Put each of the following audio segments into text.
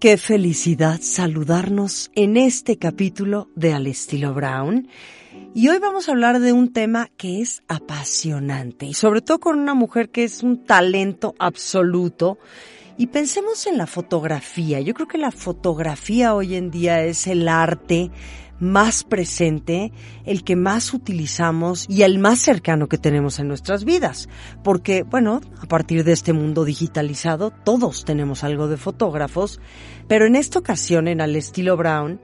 Qué felicidad saludarnos en este capítulo de Al estilo Brown. Y hoy vamos a hablar de un tema que es apasionante y sobre todo con una mujer que es un talento absoluto. Y pensemos en la fotografía. Yo creo que la fotografía hoy en día es el arte más presente, el que más utilizamos y el más cercano que tenemos en nuestras vidas. Porque, bueno, a partir de este mundo digitalizado, todos tenemos algo de fotógrafos, pero en esta ocasión, en al estilo Brown,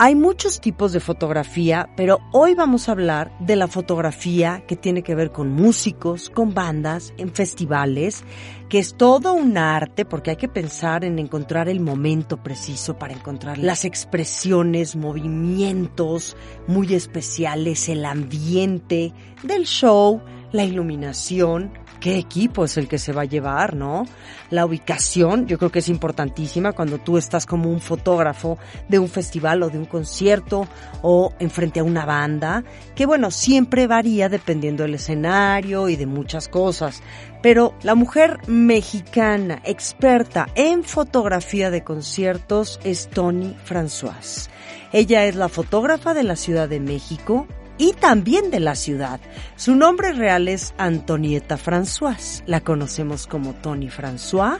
hay muchos tipos de fotografía, pero hoy vamos a hablar de la fotografía que tiene que ver con músicos, con bandas, en festivales, que es todo un arte porque hay que pensar en encontrar el momento preciso para encontrar las expresiones, movimientos muy especiales, el ambiente del show, la iluminación, qué equipo es el que se va a llevar, ¿no? La ubicación, yo creo que es importantísima cuando tú estás como un fotógrafo de un festival o de un concierto o enfrente a una banda, que bueno, siempre varía dependiendo del escenario y de muchas cosas. Pero la mujer mexicana experta en fotografía de conciertos es Tony François. Ella es la fotógrafa de la Ciudad de México, y también de la ciudad. Su nombre real es Antonieta François. La conocemos como Tony François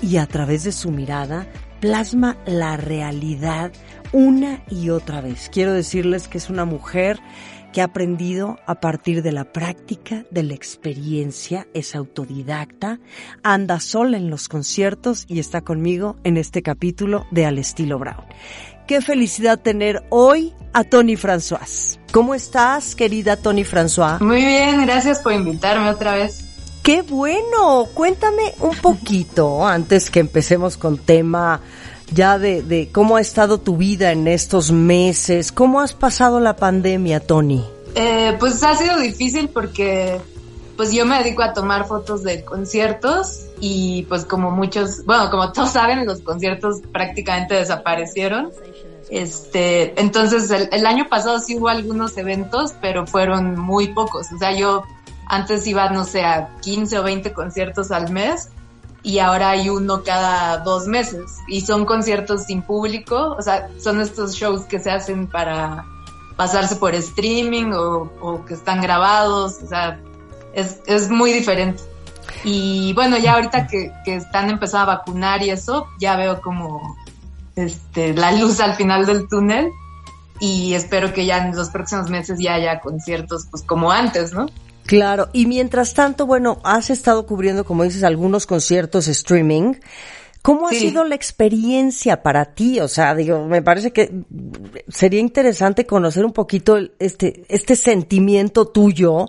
y a través de su mirada plasma la realidad una y otra vez. Quiero decirles que es una mujer que ha aprendido a partir de la práctica, de la experiencia, es autodidacta, anda sola en los conciertos y está conmigo en este capítulo de Al estilo Brown. Qué felicidad tener hoy a Tony François. ¿Cómo estás, querida Tony François? Muy bien, gracias por invitarme otra vez. Qué bueno. Cuéntame un poquito antes que empecemos con tema ya de, de cómo ha estado tu vida en estos meses. ¿Cómo has pasado la pandemia, Tony? Eh, pues ha sido difícil porque pues yo me dedico a tomar fotos de conciertos y pues como muchos, bueno, como todos saben, los conciertos prácticamente desaparecieron. Este, entonces el, año pasado sí hubo algunos eventos, pero fueron muy pocos. O sea, yo antes iba, no sé, a 15 o 20 conciertos al mes y ahora hay uno cada dos meses y son conciertos sin público, o sea, son estos shows que se hacen para pasarse por streaming o, o que están grabados, o sea, es, es muy diferente. Y bueno, ya ahorita que, que están empezando a vacunar y eso, ya veo como este, la luz al final del túnel y espero que ya en los próximos meses ya haya conciertos pues como antes, ¿no? Claro, y mientras tanto, bueno, has estado cubriendo, como dices, algunos conciertos streaming. ¿Cómo ha sido la experiencia para ti? O sea, digo, me parece que sería interesante conocer un poquito este, este sentimiento tuyo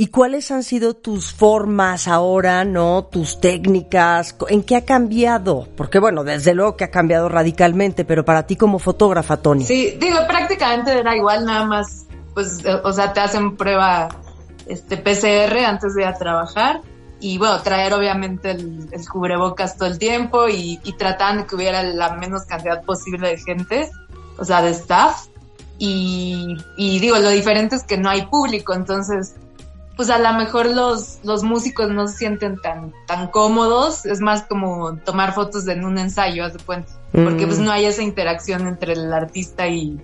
y cuáles han sido tus formas ahora, ¿no? Tus técnicas, ¿en qué ha cambiado? Porque bueno, desde luego que ha cambiado radicalmente, pero para ti como fotógrafa, Tony. Sí, digo, prácticamente era igual, nada más, pues, o sea, te hacen prueba, este, PCR antes de ir a trabajar y bueno, traer obviamente el, cubrebocas todo el tiempo y, y tratando que hubiera la menos cantidad posible de gente, o sea, de staff. Y, y digo, lo diferente es que no hay público, entonces, pues a lo mejor los, los músicos no se sienten tan, tan cómodos, es más como tomar fotos en un ensayo, haz de cuenta, porque pues mm. no hay esa interacción entre el artista y,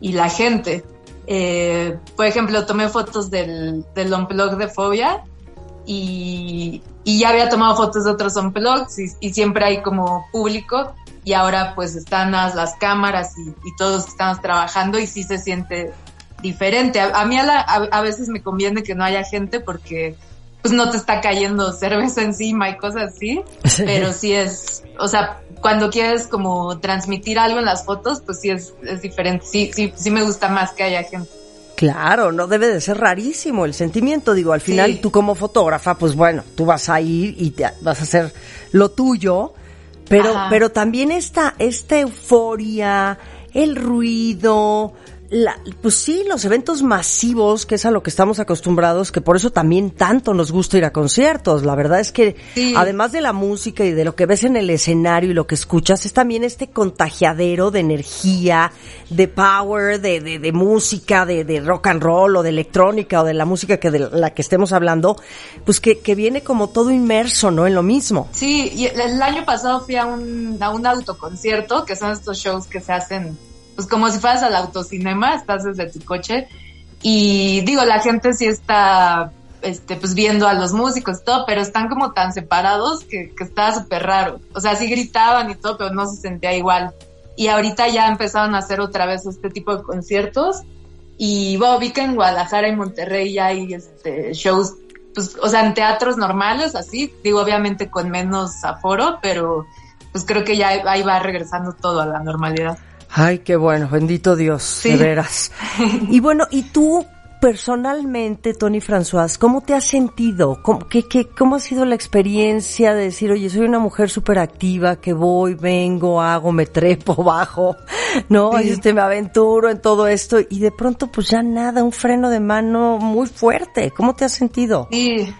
y la gente. Eh, por ejemplo, tomé fotos del, del blog de Fobia y, ya había tomado fotos de otros unplugs y, y siempre hay como público y ahora pues están las, cámaras y, todos estamos trabajando y sí se siente diferente. A, mí a, veces me conviene que no haya gente porque pues no te está cayendo cerveza encima y cosas así, pero sí es, o sea, cuando quieres como transmitir algo en las fotos, pues sí es, es diferente, sí, sí, sí me gusta más que haya gente. Claro, no debe de ser rarísimo el sentimiento. Digo, al final tú como fotógrafa, pues bueno, tú vas a ir y te, vas a hacer lo tuyo, pero, pero también esta, esta euforia, el ruido, la, pues sí, los eventos masivos, que es a lo que estamos acostumbrados, que por eso también tanto nos gusta ir a conciertos. La verdad es que además de la música y de lo que ves en el escenario y lo que escuchas, es también este contagiadero de energía, de power, de, de, de música, de, de, rock and roll o de electrónica o de la música que de la que estemos hablando, pues que, que viene como todo inmerso, ¿no? En lo mismo. Sí, y el año pasado fui a un, a un autoconcierto, que son estos shows que se hacen pues como si fueras al autocinema, estás desde tu coche y digo, la gente sí está este, pues viendo a los músicos y todo, pero están como tan separados que, que estaba súper raro. O sea, sí gritaban y todo, pero no se sentía igual. Y ahorita ya empezaron a hacer otra vez este tipo de conciertos. Y bueno, vi que en Guadalajara y Monterrey ya hay este, shows, pues, o sea, en teatros normales, así, digo, obviamente con menos aforo, pero pues creo que ya ahí va regresando todo a la normalidad. Ay, qué bueno, bendito Dios, de veras. Y bueno, ¿y tú personalmente, Tony François, cómo te has sentido? ¿Cómo, qué, qué, ¿Cómo ha sido la experiencia de decir, oye, soy una mujer súper activa, que voy, vengo, hago, me trepo, bajo, ¿no? Este, me aventuro en todo esto y de pronto pues ya nada, un freno de mano muy fuerte. ¿Cómo te has sentido? Sí,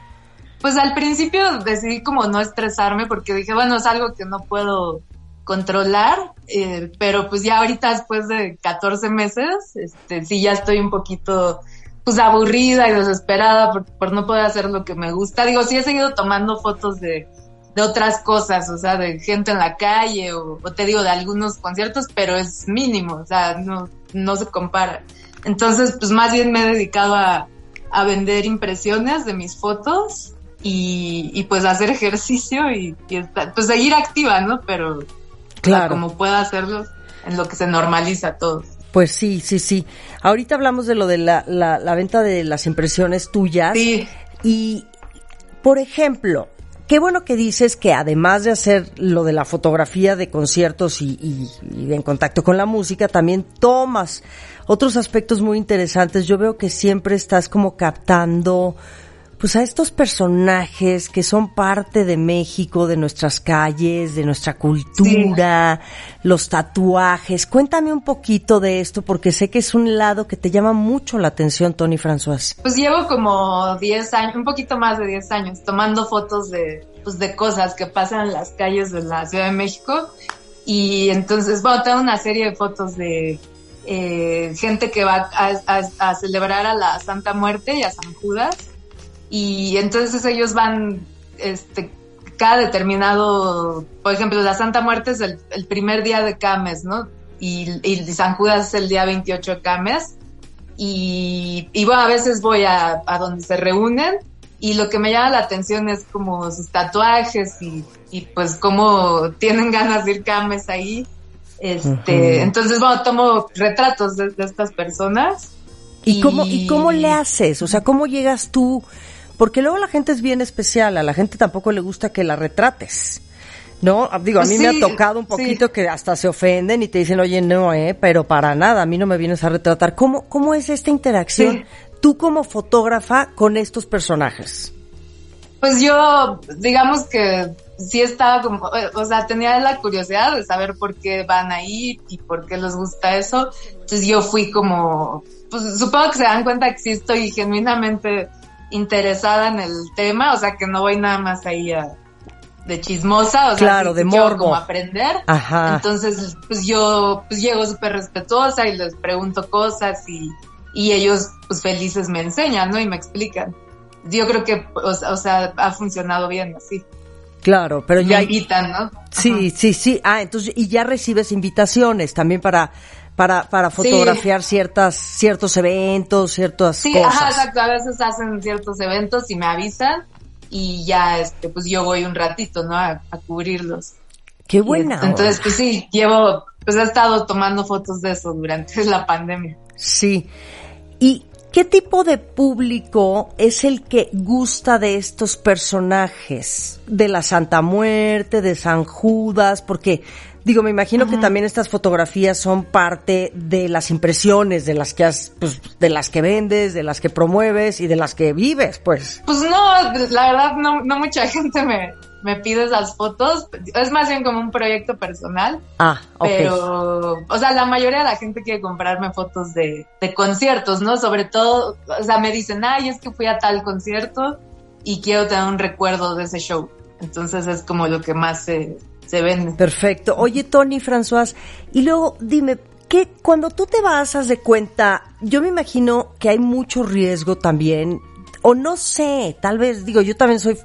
pues al principio decidí como no estresarme porque dije, bueno, es algo que no puedo controlar, eh, pero pues ya ahorita después de 14 meses, este, sí ya estoy un poquito pues aburrida y desesperada por, no poder hacer lo que me gusta. Digo, sí he seguido tomando fotos de, de otras cosas, o sea, de gente en la calle o, te digo de algunos conciertos, pero es mínimo, o sea, no, no se compara. Entonces, pues más bien me he dedicado a, a vender impresiones de mis fotos y, y pues hacer ejercicio y, y pues seguir activa, ¿no? Pero Claro. como pueda hacerlo en lo que se normaliza todo. Pues sí, sí, sí. Ahorita hablamos de lo de la, la, venta de las impresiones tuyas. Sí. Y, por ejemplo, qué bueno que dices que además de hacer lo de la fotografía de conciertos y, y, y, en contacto con la música, también tomas otros aspectos muy interesantes. Yo veo que siempre estás como captando pues a estos personajes que son parte de México, de nuestras calles, de nuestra cultura, los tatuajes. Cuéntame un poquito de esto porque sé que es un lado que te llama mucho la atención, Tony François. Pues llevo como 10 años, un poquito más de 10 años, tomando fotos de, pues de cosas que pasan en las calles de la Ciudad de México. Y entonces, bueno, tengo una serie de fotos de eh, gente que va a celebrar a la Santa Muerte y a San Judas y entonces ellos van, este, cada determinado, por ejemplo, la Santa Muerte es el, primer día de Cames, ¿no? Y, San Judas es el día 28 de Cames. Y, y bueno, a veces voy a, a, donde se reúnen y lo que me llama la atención es como sus tatuajes y, y pues cómo tienen ganas de ir Cames ahí. Este, entonces, bueno, tomo retratos de, estas personas. ¿Y, cómo, ¿Y cómo le haces? O sea, ¿cómo llegas tú porque luego la gente es bien especial, a la gente tampoco le gusta que la retrates. ¿no? Digo, a pues mí me ha tocado un poquito que hasta se ofenden y te dicen, oye, no, eh, pero para nada, a mí no me vienes a retratar. ¿Cómo, cómo es esta interacción tú como fotógrafa con estos personajes? Pues yo, digamos que sí estaba como, o sea, tenía la curiosidad de saber por qué van ahí y por qué les gusta eso. Entonces yo fui como, pues supongo que se dan cuenta que sí estoy genuinamente interesada en el tema, o sea que no voy nada más ahí a, de chismosa, o sea, de morbo. como aprender. Entonces, pues yo pues llego súper respetuosa y les pregunto cosas y, y ellos pues felices me enseñan, ¿no? Y me explican. Yo creo que, o, sea, ha funcionado bien así. Claro, pero ya... Invitan, ¿no? Sí, sí, sí. Ah, entonces, y ya recibes invitaciones también para para, para fotografiar ciertas, ciertos eventos, ciertas sí, cosas. Sí, exacto. A veces hacen ciertos eventos y me avisan y ya, este, pues yo voy un ratito, ¿no? A, cubrirlos. Qué buena. entonces, pues sí, llevo, pues he estado tomando fotos de eso durante la pandemia. Sí. ¿Y qué tipo de público es el que gusta de estos personajes? De la Santa Muerte, de San Judas, porque Digo, me imagino que también estas fotografías son parte de las impresiones de las que has, pues, de las que vendes, de las que promueves y de las que vives, pues. Pues no, la verdad no, no mucha gente me, me pide esas fotos. Es más bien como un proyecto personal. Ah, ok. Pero, o sea, la mayoría de la gente quiere comprarme fotos de, de conciertos, ¿no? Sobre todo, o sea, me dicen, ay, es que fui a tal concierto y quiero tener un recuerdo de ese show. Entonces es como lo que más se, se vende. Perfecto. Oye, Tony, François, y luego dime, ¿qué, cuando tú te vas, haz de cuenta, yo me imagino que hay mucho riesgo también, o no sé, tal vez, digo, yo también soy,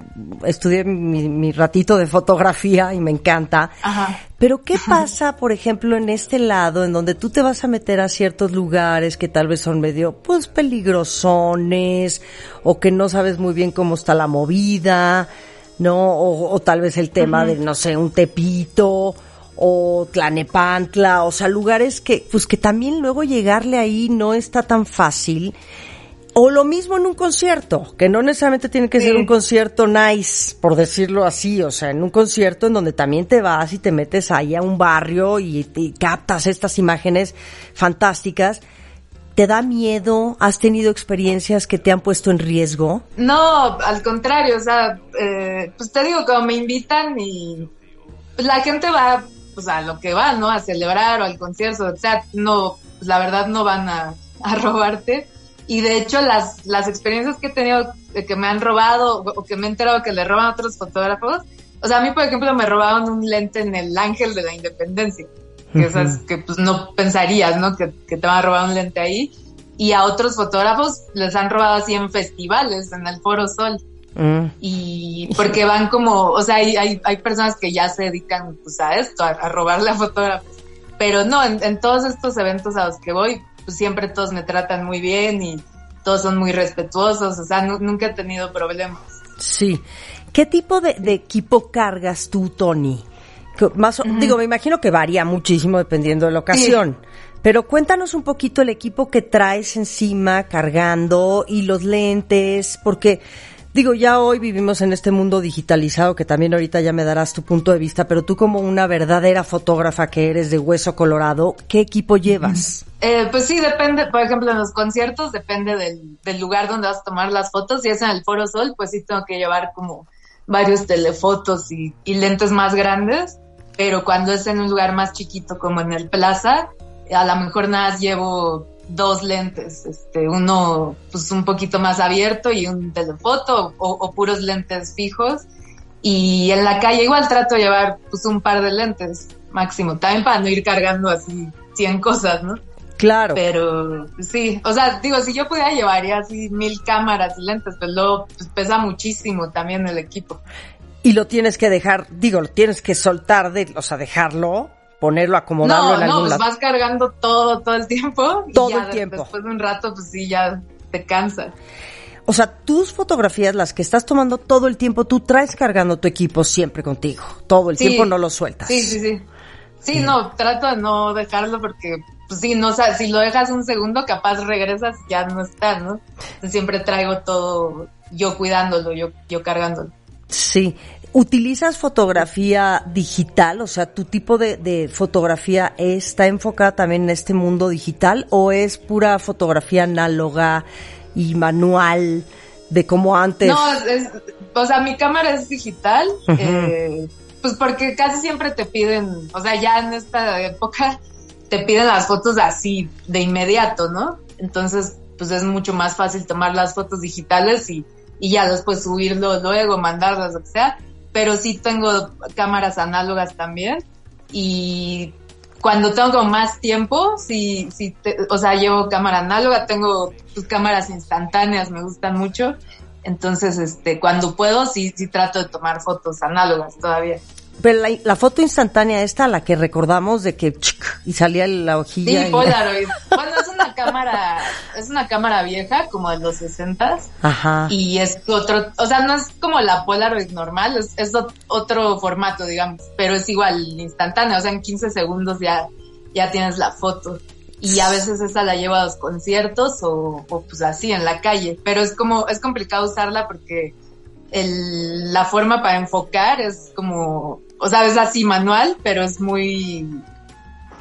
estudié mi, mi ratito de fotografía y me encanta, Ajá. pero ¿qué pasa, por ejemplo, en este lado, en donde tú te vas a meter a ciertos lugares que tal vez son medio, pues, peligrosones, o que no sabes muy bien cómo está la movida, ¿no? O, o tal vez el tema de, no sé, un tepito, o Tlanepantla, o sea, lugares que, pues que también luego llegarle ahí no está tan fácil. O lo mismo en un concierto, que no necesariamente tiene que ser un concierto nice, por decirlo así, o sea, en un concierto en donde también te vas y te metes ahí a un barrio y, y captas estas imágenes fantásticas. ¿Te da miedo? ¿Has tenido experiencias que te han puesto en riesgo? No, al contrario, o sea, eh, pues te digo, como me invitan y pues la gente va, pues a lo que va, ¿no? A celebrar o al concierto, o sea, no, pues la verdad no van a, a robarte. Y de hecho las, las experiencias que he tenido que me han robado o que me he enterado que le roban a otros fotógrafos, o sea, a mí por ejemplo me robaron un lente en el Ángel de la Independencia, que esas que pues no pensarías, ¿no? Que, que te van a robar un lente ahí. Y a otros fotógrafos les han robado así en festivales, en el Foro Sol Mm. y porque van como, o sea, hay, hay, hay personas que ya se dedican pues a esto, a, a robarle a fotógrafos. Pero no, en, en todos estos eventos a los que voy, pues siempre todos me tratan muy bien y todos son muy respetuosos, o sea, nu- nunca he tenido problemas. Sí. ¿Qué tipo de, de equipo cargas tú, Tony? Que Más, Digo, me imagino que varía muchísimo dependiendo de la ocasión. Pero cuéntanos un poquito el equipo que traes encima cargando y los lentes, porque digo, ya hoy vivimos en este mundo digitalizado que también ahorita ya me darás tu punto de vista, pero tú como una verdadera fotógrafa que eres de hueso colorado, ¿qué equipo llevas? Eh, pues sí, depende, por ejemplo, en los conciertos depende del, lugar donde vas a tomar las fotos. Si es en el Foro Sol, pues sí tengo que llevar como varios telefotos y, y lentes más grandes. Pero cuando es en un lugar más chiquito como en el Plaza, a lo mejor nada llevo dos lentes, este, uno pues un poquito más abierto y un telefoto o, o puros lentes fijos. Y en la calle igual trato de llevar pues un par de lentes máximo, también para no ir cargando así 100 cosas, ¿no? Claro. Pero sí, o sea, digo, si yo pudiera llevaría así mil cámaras y lentes, pues luego pues, pesa muchísimo también el equipo. Y lo tienes que dejar, digo, lo tienes que soltar, de, o sea, dejarlo, ponerlo, acomodarlo No, en no, algún pues lado. vas cargando todo, todo el tiempo. y Todo ya el tiempo. Después de un rato, pues sí, ya te cansa. O sea, tus fotografías, las que estás tomando todo el tiempo, tú traes cargando tu equipo siempre contigo. Todo el Sí. tiempo no lo sueltas. Sí, sí, sí. Sí, no, trato de no dejarlo porque, pues sí, no, o sea, si lo dejas un segundo, capaz regresas y ya no está, ¿no? Siempre traigo todo yo cuidándolo, yo, yo cargándolo. Sí. ¿Utilizas fotografía digital? O sea, ¿tu tipo de, de fotografía está enfocada también en este mundo digital o es pura fotografía análoga y manual de como antes? No, es, o sea, mi cámara es digital, eh, pues porque casi siempre te piden, o sea, ya en esta época te piden las fotos así de inmediato, ¿no? Entonces, pues es mucho más fácil tomar las fotos digitales y, y ya después subirlo luego, mandarlas, lo que sea. Pero sí tengo cámaras análogas también y cuando tengo más tiempo, sí, sí, te- o sea, llevo cámara análoga, tengo pues, cámaras instantáneas, me gustan mucho. Entonces, este, cuando puedo, sí, sí trato de tomar fotos análogas todavía. Pero la, la foto instantánea esta, la que recordamos de que chic, y salía la hojilla. Sí, y- Polaroid. Bueno, es una cámara, es una cámara vieja, como de los 60 Ajá. y es otro, o sea, no es como la Polaroid normal, es, es ot- otro formato, digamos, pero es igual instantáneo, o sea, en 15 segundos ya, ya tienes la foto. Y a veces esa la llevo a los conciertos o, o pues así en la calle, pero es como, es complicado usarla porque la forma para enfocar es como, o sea, es así manual, pero es muy,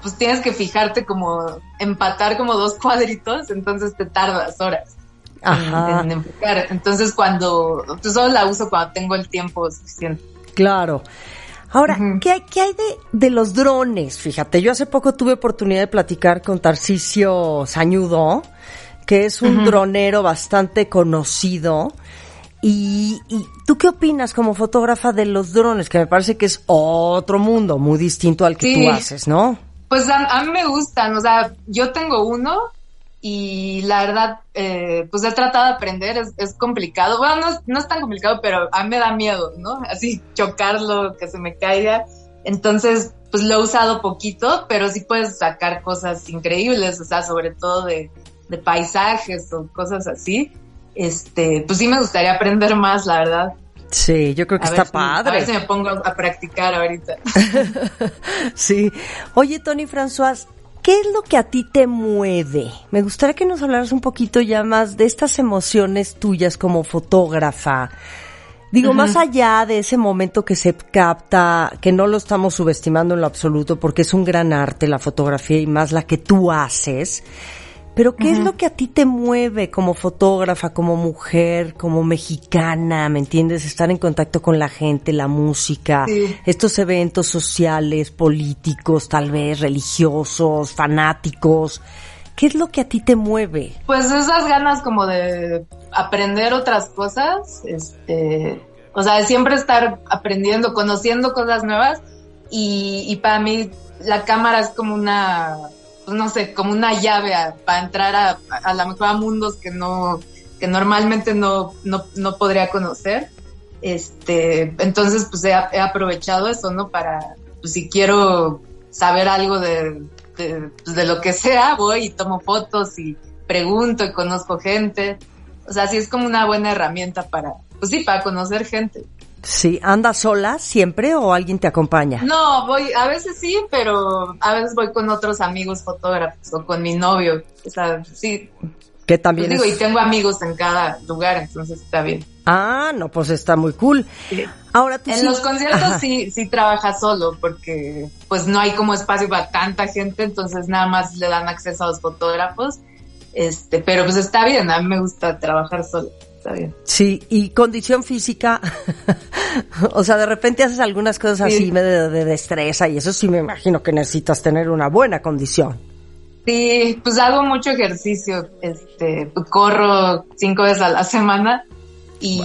pues tienes que fijarte como, empatar como dos cuadritos, entonces te tardas horas. En, enfocar. Entonces cuando, pues solo la uso cuando tengo el tiempo suficiente. Claro. Ahora, ¿qué hay, qué hay de, de, los drones? Fíjate, yo hace poco tuve oportunidad de platicar con Tarcisio Sañudo, que es un dronero bastante conocido. Y, y, tú qué opinas como fotógrafa de los drones? Que me parece que es otro mundo muy distinto al que tú haces, ¿no? Pues a, mí me gustan, o sea, yo tengo uno y la verdad, eh, pues he tratado de aprender, es, es complicado. Bueno, no es, no es, tan complicado, pero a mí me da miedo, ¿no? Así chocarlo, que se me caiga. Entonces, pues lo he usado poquito, pero sí puedes sacar cosas increíbles, o sea, sobre todo de, de paisajes o cosas así. Este, pues sí me gustaría aprender más, la verdad. Sí, yo creo que está padre. A ver si me pongo a practicar ahorita. sí. Oye, Tony François, ¿Qué es lo que a ti te mueve? Me gustaría que nos hablaras un poquito ya más de estas emociones tuyas como fotógrafa. Digo, más allá de ese momento que se capta, que no lo estamos subestimando en lo absoluto, porque es un gran arte la fotografía y más la que tú haces. Pero ¿qué es lo que a ti te mueve como fotógrafa, como mujer, como mexicana? ¿Me entiendes? Estar en contacto con la gente, la música, estos eventos sociales, políticos, tal vez religiosos, fanáticos. ¿Qué es lo que a ti te mueve? Pues esas ganas como de aprender otras cosas, este, o sea, de siempre estar aprendiendo, conociendo cosas nuevas y, y para mí la cámara es como una pues, no sé, como una llave para entrar a, a lo mejor a mundos que no, que normalmente no, no, no podría conocer. Este, entonces, pues he, aprovechado eso, ¿no? Para, pues si quiero saber algo de, de, pues, de, lo que sea, voy y tomo fotos y pregunto y conozco gente. O sea, sí es como una buena herramienta para, pues sí, para conocer gente. Sí, ¿andas sola siempre o alguien te acompaña? No, voy, a veces sí, pero a veces voy con otros amigos fotógrafos o con mi novio. O sea, sí. Que también pues digo, y tengo amigos en cada lugar, entonces está bien. Ah, no, pues está muy cool. Ahora tú En los conciertos sí, sí trabajas solo, porque pues no hay como espacio para tanta gente, entonces nada más le dan acceso a los fotógrafos. Este, pero pues está bien, a mí me gusta trabajar solo está bien. Sí, y condición física, o sea, de repente haces algunas cosas así de, de destreza y eso sí me imagino que necesitas tener una buena condición. Sí, pues hago mucho ejercicio, este, corro cinco veces a la semana y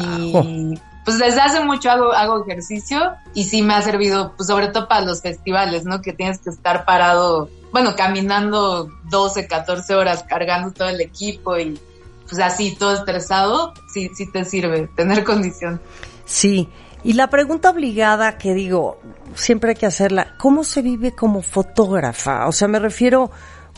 pues desde hace mucho hago, hago ejercicio y sí me ha servido, pues sobre todo para los festivales, ¿no? Que tienes que estar parado, bueno, caminando 12, 14 horas cargando todo el equipo y pues así todo estresado, sí, sí te sirve tener condición. Sí, y la pregunta obligada que digo, siempre hay que hacerla, ¿cómo se vive como fotógrafa? O sea, me refiero,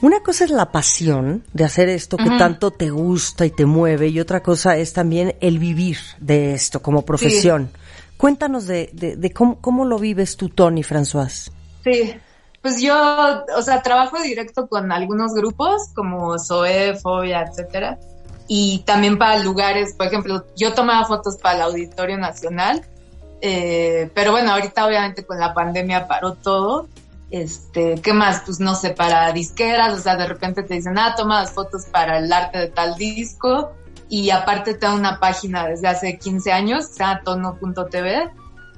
una cosa es la pasión de hacer esto que tanto te gusta y te mueve, y otra cosa es también el vivir de esto como profesión. Cuéntanos de, de, cómo, cómo, lo vives tú, Tony François. Sí, pues yo, o sea, trabajo directo con algunos grupos como SOE, Fobia, etcétera y también para lugares, por ejemplo, yo tomaba fotos para el Auditorio Nacional, eh, pero bueno, ahorita obviamente con la pandemia paró todo. Este, ¿qué más? Pues no sé, para disqueras, o sea, de repente te dicen, ah, toma las fotos para el arte de tal disco, y aparte tengo una página desde hace 15 años, se llama tono.tv,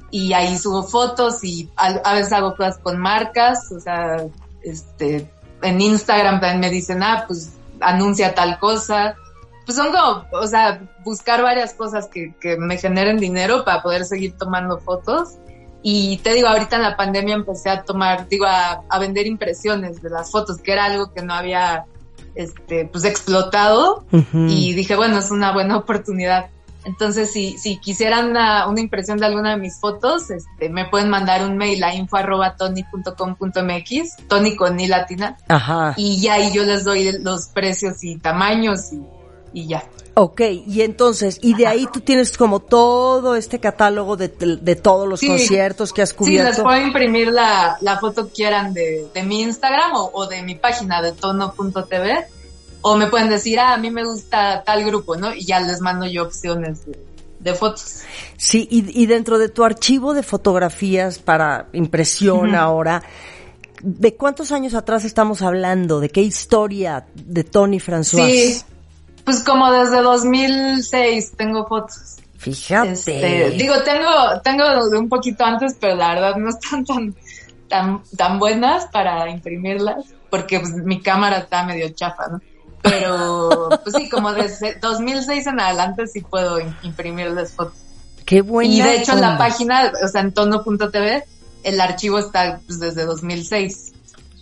y ahí subo fotos y a, a, veces hago cosas con marcas, o sea, este, en Instagram también me dicen, ah, pues anuncia tal cosa, pues son como, o sea, buscar varias cosas que, que me generen dinero para poder seguir tomando fotos. Y te digo, ahorita en la pandemia empecé a tomar, digo, a, a, vender impresiones de las fotos, que era algo que no había, este, pues explotado. Y dije, bueno, es una buena oportunidad. Entonces, si, si quisieran una, una, impresión de alguna de mis fotos, este, me pueden mandar un mail a info arroba tony.com.mx, tony con ni latina. Ajá. Y ya ahí yo les doy los precios y tamaños y y ya. Ok, y entonces, y de ahí tú tienes como todo este catálogo de, de todos los conciertos que has cubierto. Sí, les puedo imprimir la, la foto que quieran de, de mi Instagram o, o, de mi página de tono.tv. O me pueden decir, ah, a mí me gusta tal grupo, ¿no? Y ya les mando yo opciones de, de fotos. Sí, y, y, dentro de tu archivo de fotografías para impresión ahora, ¿de cuántos años atrás estamos hablando? ¿De qué historia de Tony François? Sí, pues como desde 2006 tengo fotos. Fíjate. Este, digo, tengo, tengo de un poquito antes, pero la verdad no están tan, tan, tan buenas para imprimirlas, porque pues, mi cámara está medio chafa, ¿no? Pero, pues sí, como desde 2006 en adelante sí puedo imprimir fotos. Qué buena. Y de hecho en la página, o sea, en tono.tv, el archivo está pues, desde 2006.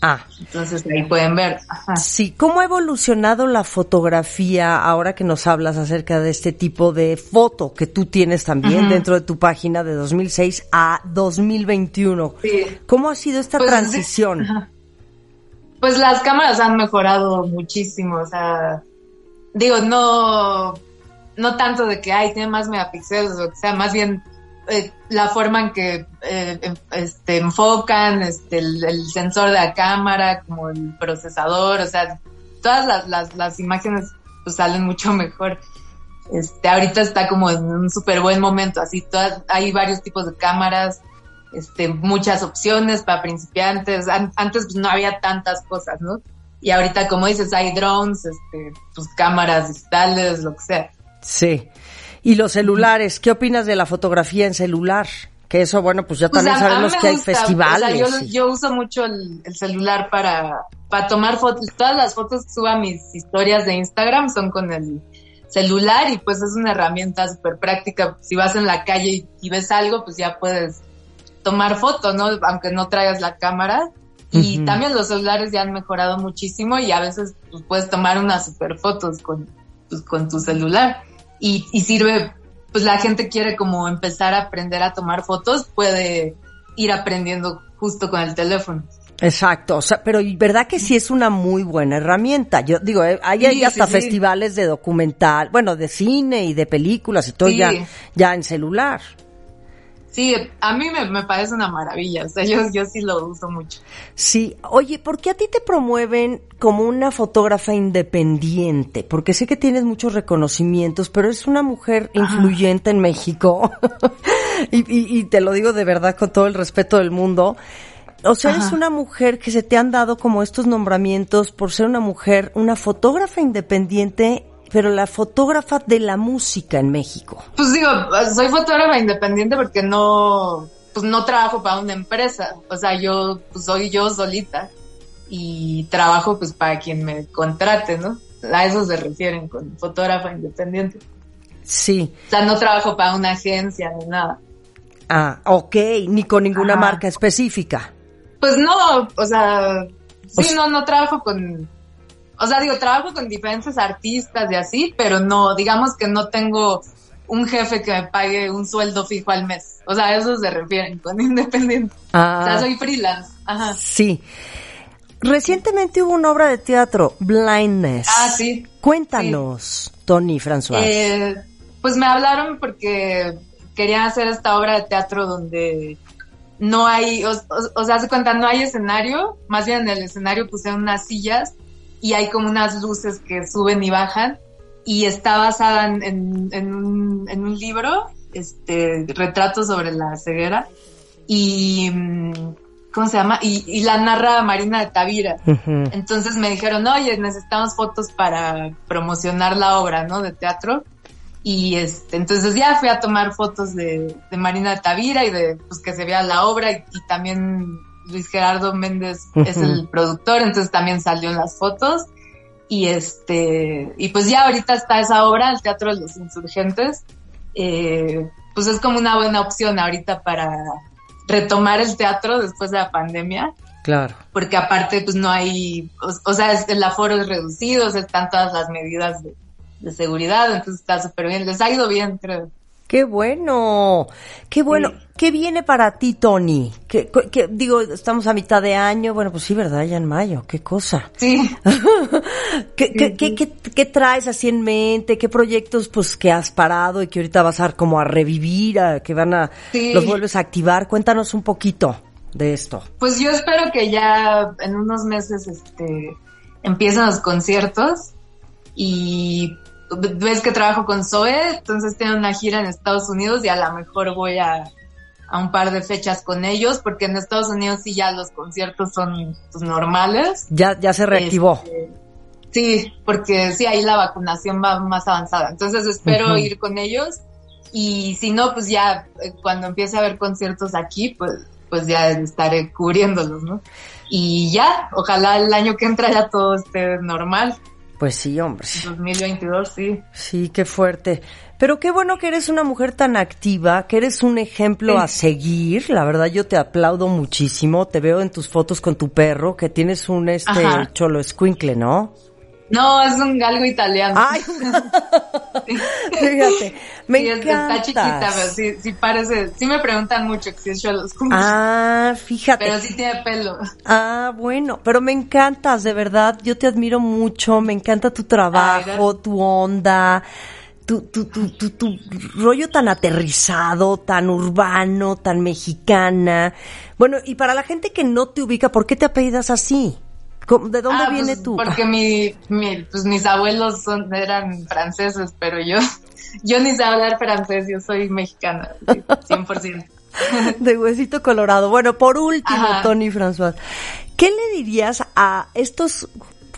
Ah. Entonces ahí pueden ver. Sí, ¿cómo ha evolucionado la fotografía ahora que nos hablas acerca de este tipo de foto que tú tienes también dentro de tu página de 2006 a 2021? Sí. ¿Cómo ha sido esta Pues, transición? Pues las cámaras han mejorado muchísimo, o sea, digo, no, no tanto de que, ay, tiene más megapíxeles o que sea, más bien eh, la forma en que eh, este, enfocan, este, el, sensor de la cámara, como el procesador, o sea, todas las, las, las imágenes pues salen mucho mejor. Este, ahorita está como en un súper buen momento, así todas, hay varios tipos de cámaras, este, muchas opciones para principiantes. An- antes pues, no había tantas cosas, ¿no? Y ahorita, como dices, hay drones, este, pues cámaras digitales, lo que sea. Sí. Y los celulares, ¿qué opinas de la fotografía en celular? Que eso, bueno, pues ya Pues, también sabemos que hay festivales. o sea, yo, y- yo uso mucho el, el celular para, para tomar fotos. Todas las fotos que subo a mis historias de Instagram son con el celular y pues es una herramienta súper práctica. Si vas en la calle y, y ves algo, pues ya puedes tomar fotos, ¿no? Aunque no traigas la cámara. Y también los celulares ya han mejorado muchísimo y a veces pues, puedes tomar unas super fotos con, pues, con tu celular. Y, y sirve, pues la gente quiere como empezar a aprender a tomar fotos, puede ir aprendiendo justo con el teléfono. Exacto, o sea, pero verdad que sí es una muy buena herramienta. Yo digo, eh, hay, hay Sí, hasta sí, sí. festivales de documental, bueno, de cine y de películas y todo ya, ya en celular. Sí, a mí me, me parece una maravilla, o sea, yo, yo sí lo uso mucho. Sí, oye, ¿por qué a ti te promueven como una fotógrafa independiente? Porque sé que tienes muchos reconocimientos, pero es una mujer influyente en México. y, y- y te lo digo de verdad con todo el respeto del mundo. O sea, eres una mujer que se te han dado como estos nombramientos por ser una mujer, una fotógrafa independiente, pero la fotógrafa de la música en México. Pues digo, soy fotógrafa independiente porque no, pues no trabajo para una empresa, o sea, yo pues soy yo solita y trabajo pues para quien me contrate, ¿no? A eso se refieren con fotógrafa independiente. Sí. O sea, no trabajo para una agencia ni nada. Ah, ok, ni con ninguna Ajá. marca específica. Pues no, o sea, O sí, sea- no, no trabajo con, o sea, digo, trabajo con diferentes artistas y así, pero no, digamos que no tengo un jefe que me pague un sueldo fijo al mes. O sea, a eso se refieren con independiente. Ah. O sea, soy freelance. Ajá. Sí. Recientemente hubo una obra de teatro, Blindness. Ah, sí. Cuéntanos, Tony François. Eh, pues me hablaron porque querían hacer esta obra de teatro donde no hay, o, o- o sea, se cuenta, no hay escenario, más bien en el escenario pusieron unas sillas y hay como unas luces que suben y bajan y está basada en, en- en un, en un libro, este, retrato sobre la ceguera y, mm, ¿cómo se llama? Y, y la narra Marina de Tavira. Ujú. Entonces me dijeron, oye, necesitamos fotos para promocionar la obra, ¿no? De teatro. Y este, entonces ya fui a tomar fotos de, de Marina de Tavira y de pues que se vea la obra y, y también Luis Gerardo Méndez es el productor, entonces también salió en las fotos. Y este, y pues ya ahorita está esa obra, el Teatro de los Insurgentes. Eh, pues es como una buena opción ahorita para retomar el teatro después de la pandemia Claro. porque aparte pues no hay, o, o sea, es- el aforo es reducido, o sea, están todas las medidas de, de seguridad, entonces está súper bien, les ha ido bien, creo. Qué bueno, qué bueno. Sí. ¿Qué viene para ti, Tony? ¿Qué, qué- digo, estamos a mitad de año, bueno, pues sí, ¿verdad? Ya en mayo, qué cosa. Sí, ¿Qué, qué, qué, qué- qué traes así en mente? ¿Qué proyectos pues que has parado y que ahorita vas a como a revivir, a- que van a, los vuelves a activar? Cuéntanos un poquito de esto. pues yo espero que ya en unos meses este empiecen los conciertos y ves que trabajo con Zoe, entonces tengo una gira en Estados Unidos y a lo mejor voy a, a un par de fechas con ellos, porque en Estados Unidos sí ya los conciertos son pues, normales. Ya, ya se reactivó. Este, sí, porque sí, ahí la vacunación va más avanzada. Entonces espero ir con ellos y si no, pues ya eh, cuando empiece a haber conciertos aquí, pues, pues ya estaré cubriéndolos, ¿no? Y ya, ojalá el año que entra ya todo esté normal. Pues sí, hombre. 2022, sí. Sí, qué fuerte. Pero qué bueno que eres una mujer tan activa, que eres un ejemplo a seguir. La verdad, yo te aplaudo muchísimo. Te veo en tus fotos con tu perro, que tienes un este cholo escuincle, ¿no? No, es un galgo italiano. Ay, fíjate, me sí, encanta. Está chiquita, pero sí, sí parece, sí me preguntan mucho que si es cholo Ah, fíjate. Pero sí tiene pelo. Ah, bueno, pero me encantas, de verdad, yo te admiro mucho, me encanta tu trabajo, tu onda. Tu, tu, tu, tu, tu rollo tan aterrizado, tan urbano, tan mexicana. Bueno, y para la gente que no te ubica, ¿por qué te apellidas así? ¿De dónde ah, viene pues, tú? Porque mi, mi, pues mis abuelos son, eran franceses, pero yo, yo ni sé hablar francés, yo soy mexicana, 100%. De huesito colorado. Bueno, por último, Tony François, ¿qué le dirías a estos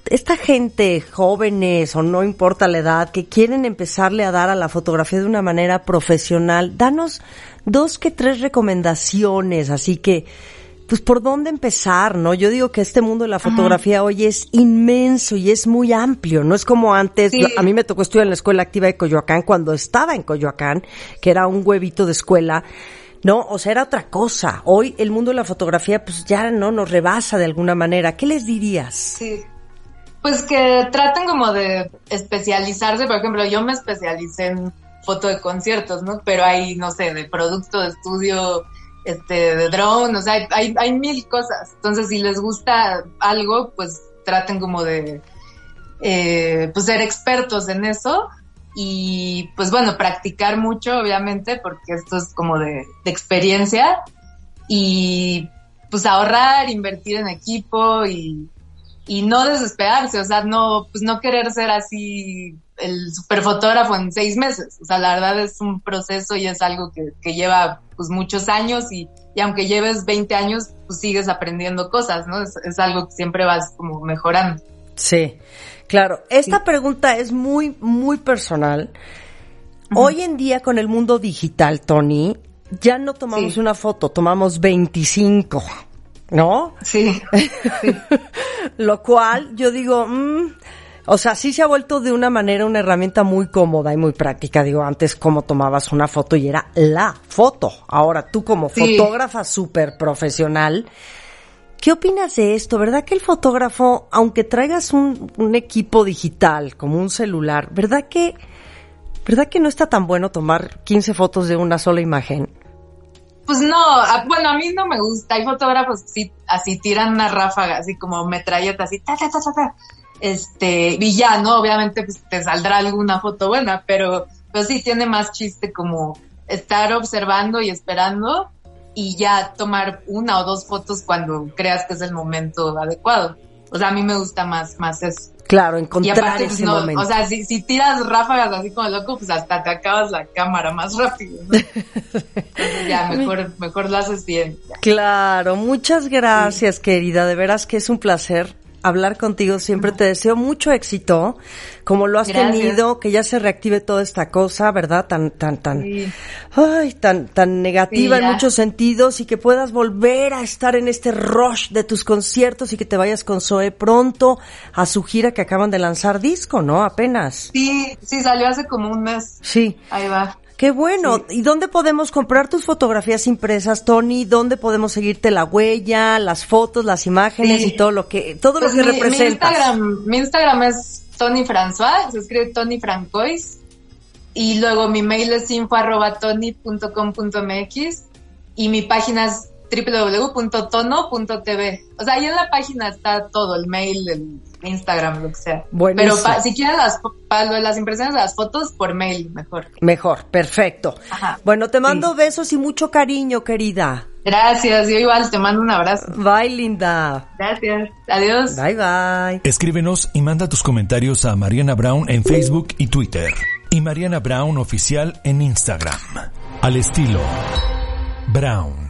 esta gente, jóvenes o no importa la edad, que quieren empezarle a dar a la fotografía de una manera profesional, danos dos que tres recomendaciones, así que, pues por dónde empezar, ¿no? Yo digo que este mundo de la fotografía hoy es inmenso y es muy amplio, no es como antes, Sí. a mí me tocó estudiar en la escuela activa de Coyoacán cuando estaba en Coyoacán, que era un huevito de escuela, no, o sea, era otra cosa. Hoy el mundo de la fotografía pues ya no nos rebasa de alguna manera. ¿Qué les dirías? Sí. Pues que traten como de especializarse, por ejemplo, yo me especialicé en foto de conciertos, ¿no? Pero hay, no sé, de producto de estudio, este, de drone, o sea, hay, hay, hay mil cosas. Entonces, si les gusta algo, pues traten como de, eh, pues ser expertos en eso y pues bueno, practicar mucho, obviamente, porque esto es como de, de experiencia y pues ahorrar, invertir en equipo y, y no desesperarse, o sea, no, pues no querer ser así el superfotógrafo en seis meses. O sea, la verdad es un proceso y es algo que, que lleva pues muchos años y, y aunque lleves 20 años, pues sigues aprendiendo cosas, ¿no? Es, es algo que siempre vas como mejorando. Sí, claro. Esta pregunta es muy, muy personal. Hoy en día con el mundo digital, Tony, ya no tomamos Sí. una foto, tomamos 25, ¿no? Sí, Lo cual yo digo, mm, o sea, sí se ha vuelto de una manera una herramienta muy cómoda y muy práctica. Digo, antes como tomabas una foto y era la foto. Ahora tú como Sí. fotógrafa súper profesional, ¿qué opinas de esto? ¿Verdad que el fotógrafo, aunque traigas un, un equipo digital como un celular, ¿verdad que, verdad que no está tan bueno tomar 15 fotos de una sola imagen? Pues no, bueno, a mí no me gusta. Hay fotógrafos que sí, así tiran una ráfaga, así como metralleta, así, ta, ta, ta, ta, ta. Este, y ya, ¿no? Obviamente, pues te saldrá alguna foto buena, pero, pero sí tiene más chiste como estar observando y esperando y ya tomar una o dos fotos cuando creas que es el momento adecuado. O sea, a mí me gusta más, más eso. Claro, Y encontrar aparte, pues, ese no, momento. o sea, si, si tiras ráfagas así como loco, pues hasta te acabas la cámara más rápido. ¿no? Entonces ya, mejor, mejor lo haces bien. ya. Claro, muchas gracias, querida. De veras que es un placer hablar contigo. Siempre te deseo mucho éxito, como lo has Gracias. tenido, que ya se reactive toda esta cosa, ¿verdad? Tan, tan, tan, Sí. ay, tan, tan negativa Sí, en muchos sentidos y que puedas volver a estar en este rush de tus conciertos y que te vayas con Zoe pronto a su gira que acaban de lanzar disco, ¿no? Apenas. Sí, sí, salió hace como un mes. Sí. Ahí va. Qué bueno. ¿Y dónde podemos comprar tus fotografías impresas, Tony? ¿Dónde podemos seguirte la huella, las fotos, las imágenes Sí. y todo lo que todo Pues lo que mi, mi representas? Instagram, mi Instagram es Tony François, se escribe Tony Francois. Y luego mi mail es info arroba tony.com.mx y mi página es www.tono.tv. O sea, ahí en la página está todo, el mail, el Instagram, lo que sea. Pero si quieres las, las impresiones de las fotos, por mail, mejor. Mejor, perfecto. Bueno, te mando besos y mucho cariño, querida. Gracias, yo igual te mando un abrazo. Bye, linda. Gracias, adiós. Bye, bye. Escríbenos y manda tus comentarios a Mariana Brown en Facebook y Twitter. Y Mariana Brown Oficial en Instagram. Al estilo Brown.